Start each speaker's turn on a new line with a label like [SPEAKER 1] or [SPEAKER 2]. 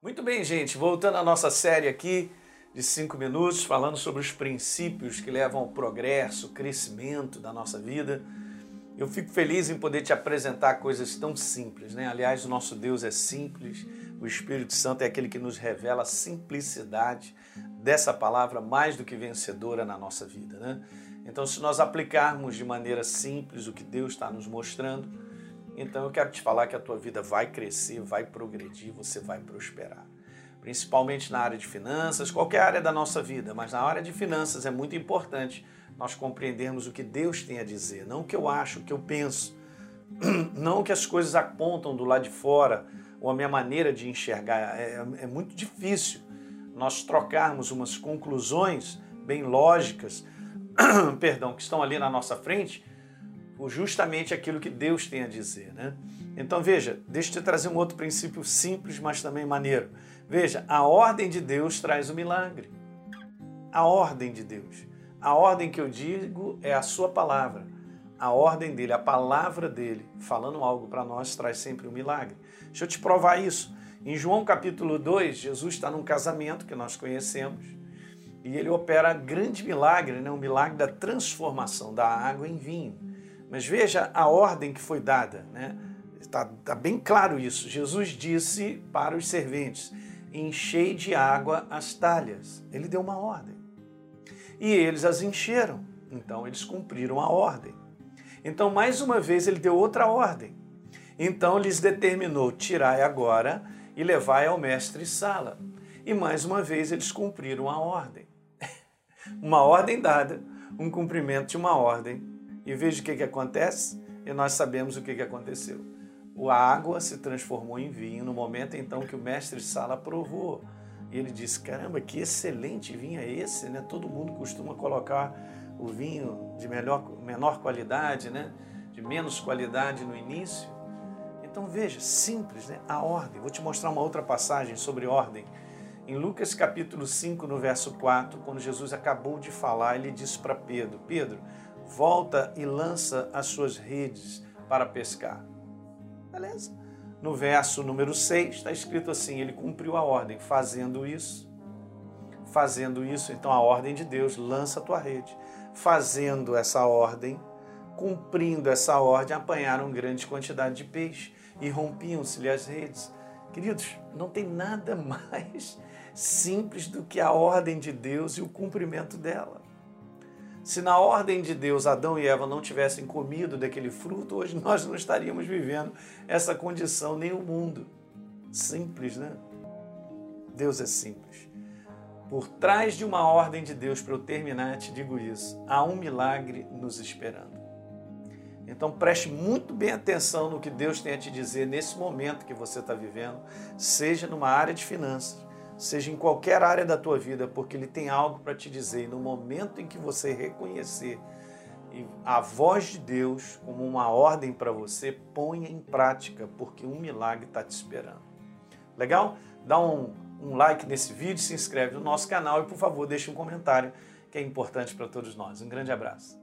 [SPEAKER 1] Muito bem, gente, voltando à nossa série aqui de cinco minutos, falando sobre os princípios que levam ao progresso, crescimento da nossa vida. Eu fico feliz em poder te apresentar coisas tão simples, né? Aliás, o nosso Deus é simples, o Espírito Santo é aquele que nos revela a simplicidade dessa palavra mais do que vencedora na nossa vida, né? Então, se nós aplicarmos de maneira simples o que Deus está nos mostrando, então eu quero te falar que a tua vida vai crescer, vai progredir, você vai prosperar. Principalmente na área de finanças, qualquer área da nossa vida, mas na área de finanças é muito importante nós compreendermos o que Deus tem a dizer, não o que eu acho, o que eu penso, não o que as coisas apontam do lado de fora ou a minha maneira de enxergar. É, é muito difícil nós trocarmos umas conclusões bem lógicas, perdão, que estão ali na nossa frente justamente aquilo que Deus tem a dizer. Né? Então veja, deixa eu te trazer um outro princípio simples, mas também maneiro. Veja, a ordem de Deus traz o milagre. A ordem de Deus. A ordem que eu digo é a sua palavra. A ordem dele, a palavra dele, falando algo para nós, traz sempre um milagre. Deixa eu te provar isso. Em João capítulo 2, Jesus está num casamento que nós conhecemos e ele opera grande milagre, né? um milagre da transformação da água em vinho. Mas veja a ordem que foi dada, né? Está tá bem claro isso. Jesus disse para os serventes: enchei de água as talhas. Ele deu uma ordem. E eles as encheram. Então eles cumpriram a ordem. Então, mais uma vez, ele deu outra ordem. Então lhes determinou: tirai agora e levai ao mestre Sala. E mais uma vez eles cumpriram a ordem. uma ordem dada, um cumprimento de uma ordem e veja o que, que acontece, e nós sabemos o que, que aconteceu. A água se transformou em vinho no momento então que o mestre Sala provou. E ele disse: Caramba, que excelente vinho é esse, né? Todo mundo costuma colocar o vinho de melhor, menor qualidade, né? De menos qualidade no início. Então veja, simples, né? A ordem. Vou te mostrar uma outra passagem sobre ordem. Em Lucas capítulo 5, no verso 4, quando Jesus acabou de falar, ele disse para Pedro: Pedro, volta e lança as suas redes para pescar. Beleza? No verso número 6 está escrito assim: ele cumpriu a ordem, fazendo isso. Fazendo isso, então a ordem de Deus, lança a tua rede. Fazendo essa ordem, cumprindo essa ordem, apanharam grande quantidade de peixe e rompiam-se-lhe as redes. Queridos, não tem nada mais simples do que a ordem de Deus e o cumprimento dela. Se na ordem de Deus Adão e Eva não tivessem comido daquele fruto, hoje nós não estaríamos vivendo essa condição, nem o mundo. Simples, né? Deus é simples. Por trás de uma ordem de Deus, para eu terminar, te digo isso: há um milagre nos esperando. Então preste muito bem atenção no que Deus tem a te dizer nesse momento que você está vivendo, seja numa área de finanças, seja em qualquer área da tua vida, porque Ele tem algo para te dizer. E no momento em que você reconhecer a voz de Deus como uma ordem para você, ponha em prática, porque um milagre está te esperando. Legal? Dá um, um like nesse vídeo, se inscreve no nosso canal e, por favor, deixe um comentário que é importante para todos nós. Um grande abraço.